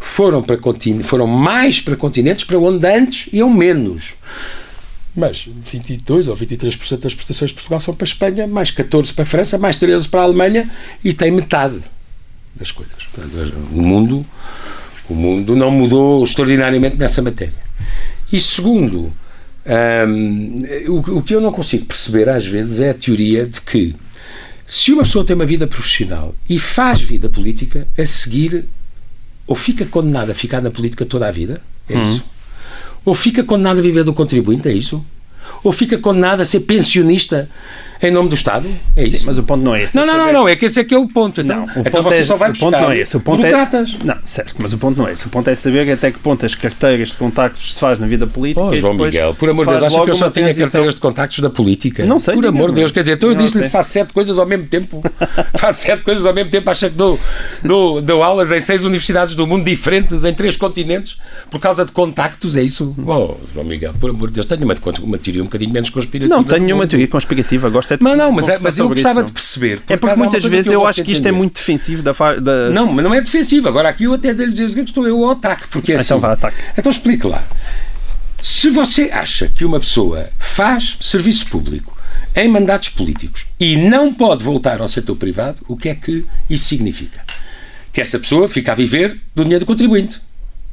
foram, para foram mais para continentes para onde antes iam menos. Mas 22 ou 23% das exportações de Portugal são para a Espanha, mais 14% para a França, mais 13% para a Alemanha e tem metade das coisas. Portanto, o mundo, o mundo não mudou extraordinariamente nessa matéria. E segundo, hum, o, o que eu não consigo perceber às vezes é a teoria de que se uma pessoa tem uma vida profissional e faz vida política, a seguir ou fica condenada a ficar na política toda a vida, é uhum. isso. Ou fica condenada a viver do contribuinte, é isso. Ou fica condenado a ser pensionista em nome do Estado? É isso. Sim, mas o ponto não é esse. Não, é não, não, saber- não, é que esse é que é o ponto. Então, Não, o então ponto você é- só vai o ponto buscar não é esse. O ponto é- burocratas. Não, certo, mas o ponto não é esse. O ponto é saber até que ponto as carteiras de contactos se faz na vida política. Oh, João Miguel, por amor de Deus, acha logo que eu só transição. carteiras de contactos da política? Não sei, Por amor de Deus, quer dizer, então eu disse-lhe que faço sete coisas ao mesmo tempo. [laughs] faço sete coisas ao mesmo tempo, acha que dou, dou, dou aulas em seis universidades do mundo diferentes, em três continentes, por causa de contactos, é isso? Oh, João Miguel, por amor de Deus, tenho uma, uma teoria um bocadinho menos conspirativa. Não, tenho nenhuma teoria conspirativa. Gosto é de Mas não, mas, é- mas eu gostava isso. de perceber. por É porque muitas vezes eu, gosto acho que isto é muito defensivo da. da... Não, mas não é defensivo. Agora aqui eu até devo dizer que estou eu ao ataque. Porque é assim. Então vá, ataque. Então explique lá. Se você acha que uma pessoa faz serviço público em mandatos políticos e não pode voltar ao setor privado, o que é que isso significa? Que essa pessoa fica a viver do dinheiro do contribuinte.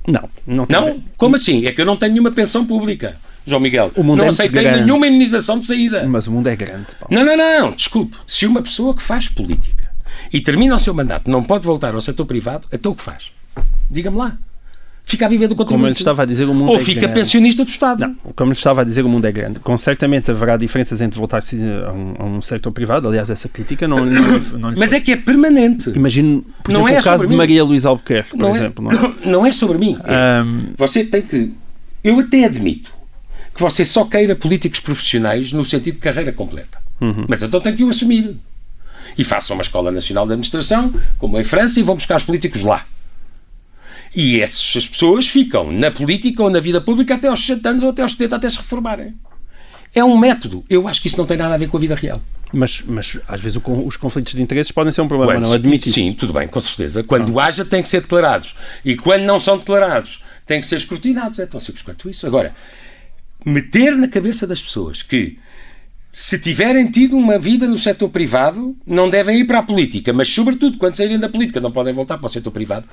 Não, não Não? Como assim? É que eu não tenho nenhuma pensão pública. João Miguel, O mundo não é aceitei grande. nenhuma indenização de saída. Mas o mundo é grande. Paulo. Não, não, não, desculpe. Se uma pessoa que faz política e termina o seu mandato não pode voltar ao setor privado, então o que faz? Diga-me lá. Fica a viver do Como eu lhe contribuinte. estava a dizer, o mundo Ou é fica grande. pensionista do Estado. Não, como lhe estava a dizer, o mundo é grande. Com certamente haverá diferenças entre voltar-se a um, a um setor privado. Aliás, essa crítica não, [coughs] não, não Mas é que é permanente. Imagino, por Não exemplo, é o caso de. Maria Luísa Albuquerque, por não, exemplo. Não é? é, [coughs] não é sobre mim. É- Ahm, Você tem que. Eu até admito que você só queira políticos profissionais no sentido de carreira completa. Uhum. Mas então tem que o assumir. E façam uma Escola Nacional de Administração, como em França, e vão buscar os políticos lá. E essas pessoas ficam na política ou na vida pública até aos 60 anos ou até aos 70 até se reformarem. É um método. Eu acho que isso não tem nada a ver com a vida real. mas, mas às vezes o os conflitos de interesses podem ser um problema, Quando- não admite isso. Sim, tudo bem, com certeza. Quando haja, têm que ser declarados. E quando não são declarados, têm que ser escrutinados. É tão simples quanto isso. Agora, meter na cabeça das pessoas que se tiverem tido uma vida no setor privado, não devem ir para a política, mas, sobretudo, quando saírem da política, não podem voltar para o setor privado,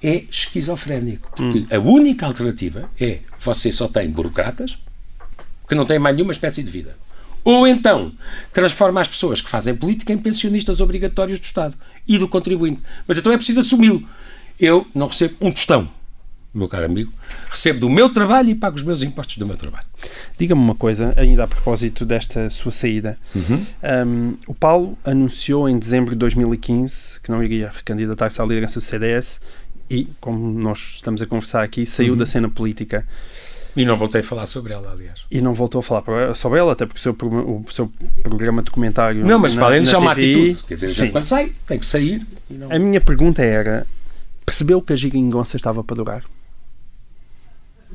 é esquizofrénico. Porque a única alternativa é você só tem burocratas que não têm mais nenhuma espécie de vida. Ou então transforma as pessoas que fazem política em pensionistas obrigatórios do Estado e do contribuinte. Mas então é preciso assumi-lo. Eu não recebo um tostão, meu caro amigo. Recebo do meu trabalho e pago os meus impostos do meu trabalho. Diga-me uma coisa, ainda a propósito desta sua saída. Uhum. Um, o Paulo anunciou em dezembro de 2015 que não iria recandidatar-se à liderança do CDS e, como nós estamos a conversar aqui, Uhum. saiu da cena política E não voltei a falar sobre ela, aliás. e não voltou a falar sobre ela, até porque o seu, o seu programa documentário. Não, mas na, para além disso, é uma atitude. Quer dizer, sim. quando sai, tem que sair. não- A minha pergunta era: percebeu que a geringonça estava para durar?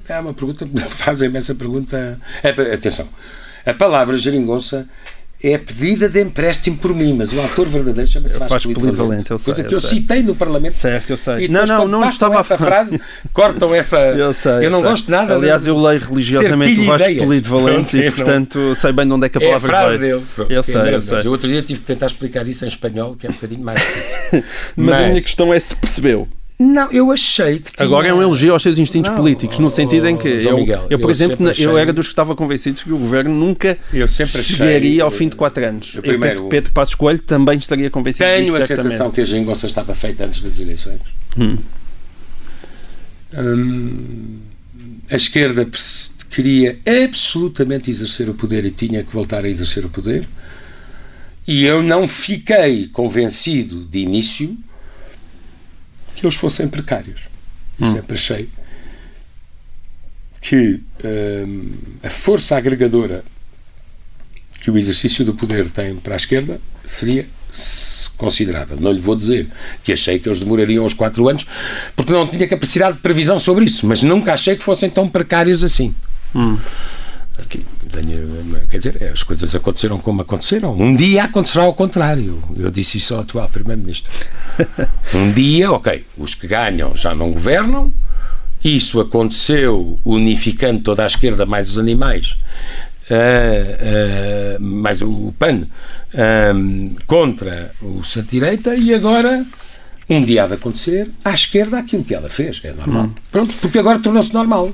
É uma pergunta, [laughs] fazem-me essa pergunta. É, atenção, a palavra geringonça é pedida de empréstimo por mim, mas o autor verdadeiro chama-se Vasco Vasco Polido Valente. Valente, eu sei, Coisa que eu eu citei no Parlamento. Certo, eu sei. E não, depois, não, não estava essa frase, cortam essa. [laughs] Eu sei. eu não sei. gosto nada. Aliás, eu leio religiosamente o Vasco pilha Polido Valente Pronto, e, eu não- portanto, sei bem de onde é que a É a palavra frase veio. Pronto, Eu é sei, eu sei. outro dia tive que tentar explicar isso em espanhol, que é um bocadinho mais [laughs] difícil. Mas, a Mas- minha questão é se percebeu. Não, eu achei que tinha... Agora é um elogio aos seus instintos Não, políticos, no oh, sentido em que João eu, Miguel, eu, por eu exemplo, na- eu achei- era dos que estava convencido que o governo nunca Eu sempre achei- chegaria ao fim de quatro anos. Eu Eu, primeiro- penso que Pedro Passos Coelho também estaria convencido Tenho disso, a certamente. sensação que a geringonça estava feita antes das eleições. Hum. Hum, a esquerda queria absolutamente exercer o poder e tinha que voltar a exercer o poder. E eu não fiquei convencido de início que eles fossem precários. E Hum. sempre achei que hum, a força agregadora que o exercício do poder tem para a esquerda seria considerável. Não lhe vou dizer que achei que eles demorariam os quatro anos, porque não tinha capacidade de previsão sobre isso, mas nunca achei que fossem tão precários assim. Hum. Aqui, tenho- quer dizer, as coisas aconteceram como aconteceram. Um dia acontecerá ao contrário. Eu disse isso ao atual Primeiro-Ministro. [laughs] Um dia, ok, os que ganham já não governam. Isso aconteceu unificando toda a esquerda mais os animais, ah, ah, mais o PAN, contra o centro-direita e agora um dia há de acontecer à esquerda aquilo que ela fez. É normal. Pronto, porque agora tornou-se normal.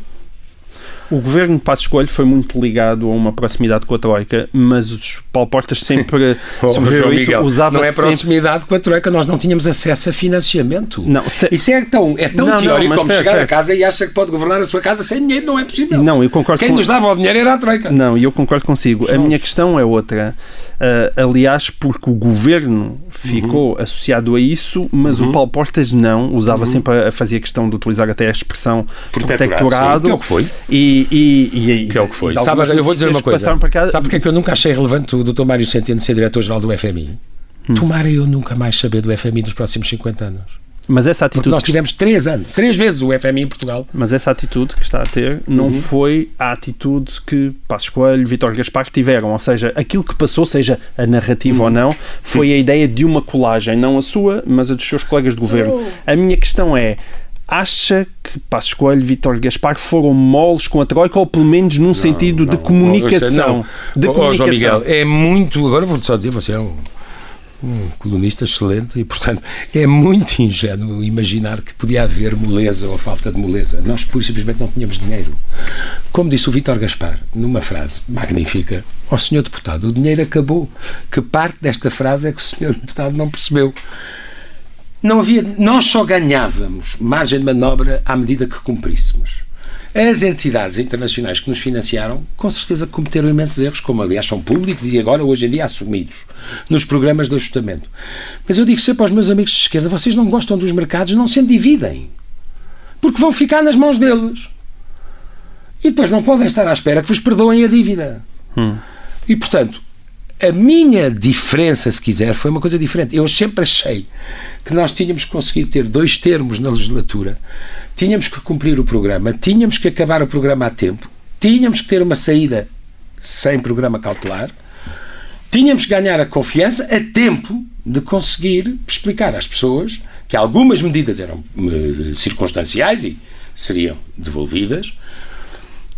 O governo de Passos Coelho foi muito ligado a uma proximidade com a Troika, mas os Paulo Portas sempre [laughs] Oh, João isso, Miguel, usava não é sempre... proximidade com a Troika, nós não tínhamos acesso a financiamento. Não, se- Isso é tão, é tão Não, não, teórico mas como chegar espera. a casa e acha que pode governar a sua casa sem dinheiro, não é possível. Não, eu concordo Quem com... nos dava o dinheiro era a Troika. Não, e eu concordo consigo. A minha questão é outra. Ah, aliás, porque o governo ficou Uhum. associado a isso, mas o Paulo Portas não. Usava sempre a, fazia questão de utilizar até a expressão protetorado. sim, que é o que foi. E, e, e, Que é o que foi. e Sabe, eu vou dizer uma coisa. cá- Sabe porque é que eu nunca achei relevante o Dr. Mário Centeno ser diretor-geral do FMI? Hum. Tomara eu nunca mais saber do FMI nos próximos 50 anos. Mas essa Porque atitude, nós que, tivemos três anos, três vezes o FMI em Portugal. mas essa atitude que está a ter não Uhum. foi a atitude que Passos Coelho, Vítor Gaspar tiveram. Ou seja, aquilo que passou, seja a narrativa Uhum. ou não, foi a ideia de uma colagem, não a sua, mas a dos seus colegas de governo. Oh. A minha questão é. Acha que Passos Coelho e Vítor Gaspar foram moles com a Troika ou pelo menos num sentido de comunicação? De Oh, João comunicação. Miguel, é muito. Agora vou-te só dizer, você é um, um colunista excelente e, portanto, é muito ingênuo imaginar que podia haver moleza ou falta de moleza. Nós, pura e simplesmente, não tínhamos dinheiro. Como disse o Vítor Gaspar, numa frase magnífica: Ó senhor deputado, o dinheiro acabou. Que parte desta frase é que o senhor [laughs] deputado não percebeu? Não havia, nós só ganhávamos margem de manobra à medida que cumpríssemos. As entidades internacionais que nos financiaram, com certeza cometeram imensos erros, como aliás são públicos e agora, hoje em dia, assumidos nos programas de ajustamento. Mas eu digo sempre aos meus amigos de esquerda: vocês não gostam dos mercados, não se endividem. Porque vão ficar nas mãos deles. E depois não podem estar à espera que vos perdoem a dívida. E, portanto, a minha diferença, se quiser, foi uma coisa diferente. Eu sempre achei que nós tínhamos que conseguir ter dois termos na legislatura, tínhamos que cumprir o programa, tínhamos que acabar o programa a tempo, tínhamos que ter uma saída sem programa cautelar, tínhamos que ganhar a confiança a tempo de conseguir explicar às pessoas que algumas medidas eram eh, circunstanciais e seriam devolvidas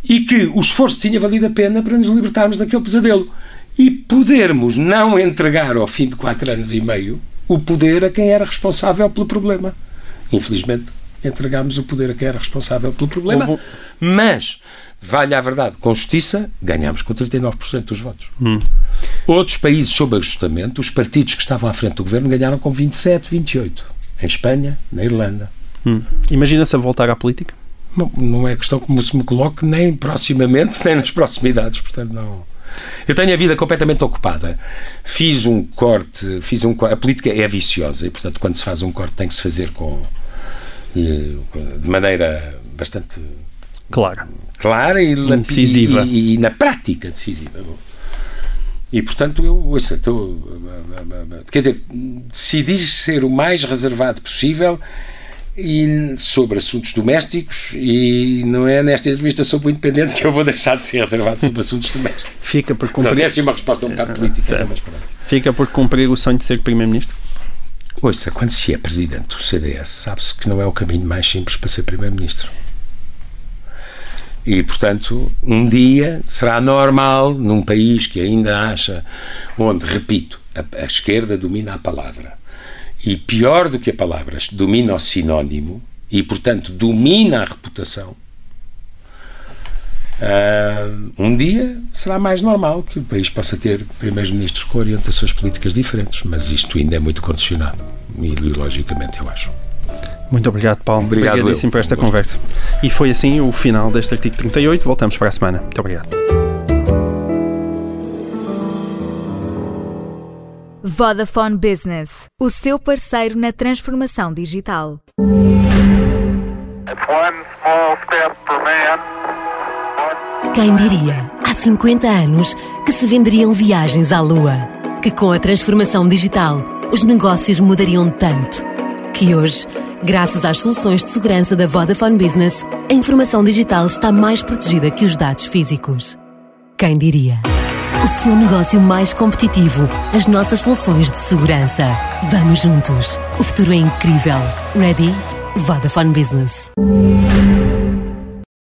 e que o esforço tinha valido a pena para nos libertarmos daquele pesadelo e podermos não entregar ao fim de quatro anos e meio o poder a quem era responsável pelo problema. Infelizmente, entregámos o poder a quem era responsável pelo problema, Houve mas, vale a verdade, com justiça, ganhámos com 39% dos votos. Outros países sob ajustamento, os partidos que estavam à frente do governo ganharam com 27, 28. Em Espanha, na Irlanda. Hum. Imagina-se a voltar à política? Não, não é questão como se me coloque nem proximamente, [laughs] nem nas proximidades, portanto não. Eu tenho a vida completamente ocupada. Fiz um corte, fiz um a política é viciosa e portanto quando se faz um corte tem que se fazer com eh, de maneira bastante Claro. clara e, Incisiva. e, e na prática decisiva. E portanto eu ouça, estou, quer dizer, decidi ser o mais reservado possível e sobre assuntos domésticos e não é nesta entrevista sobre o independente que eu vou deixar de ser reservado sobre assuntos domésticos. Fica por Não, cumprir, é assim uma resposta um bocado política, Certo. mas fica por cumprir o sonho de ser Primeiro-Ministro? Ouça, quando se é presidente do CDS, sabe-se que não é o caminho mais simples para ser primeiro-ministro. E, portanto, um dia será normal, num país que ainda acha, onde, repito, a, a esquerda domina a palavra. E pior do que a palavra, domina o sinónimo e, portanto, domina a reputação. Ah, um dia será mais normal que o país possa ter primeiros-ministros com orientações políticas diferentes, mas isto ainda é muito condicionado, ideologicamente, eu acho. Muito obrigado, Paulo. Obrigado, Obrigadíssimo eu. por esta um conversa. E foi assim o final deste artigo 38. Voltamos para a semana. Muito obrigado. Vodafone Business, o seu parceiro na transformação digital. Quem diria, há 50 anos, que se venderiam viagens à Lua? Que com a transformação digital, os negócios mudariam tanto? Que hoje, graças às soluções de segurança da Vodafone Business, a informação digital está mais protegida que os dados físicos. Quem diria? O seu negócio mais competitivo, as nossas soluções de segurança. Vamos juntos. O futuro é incrível. Ready? Vodafone Business.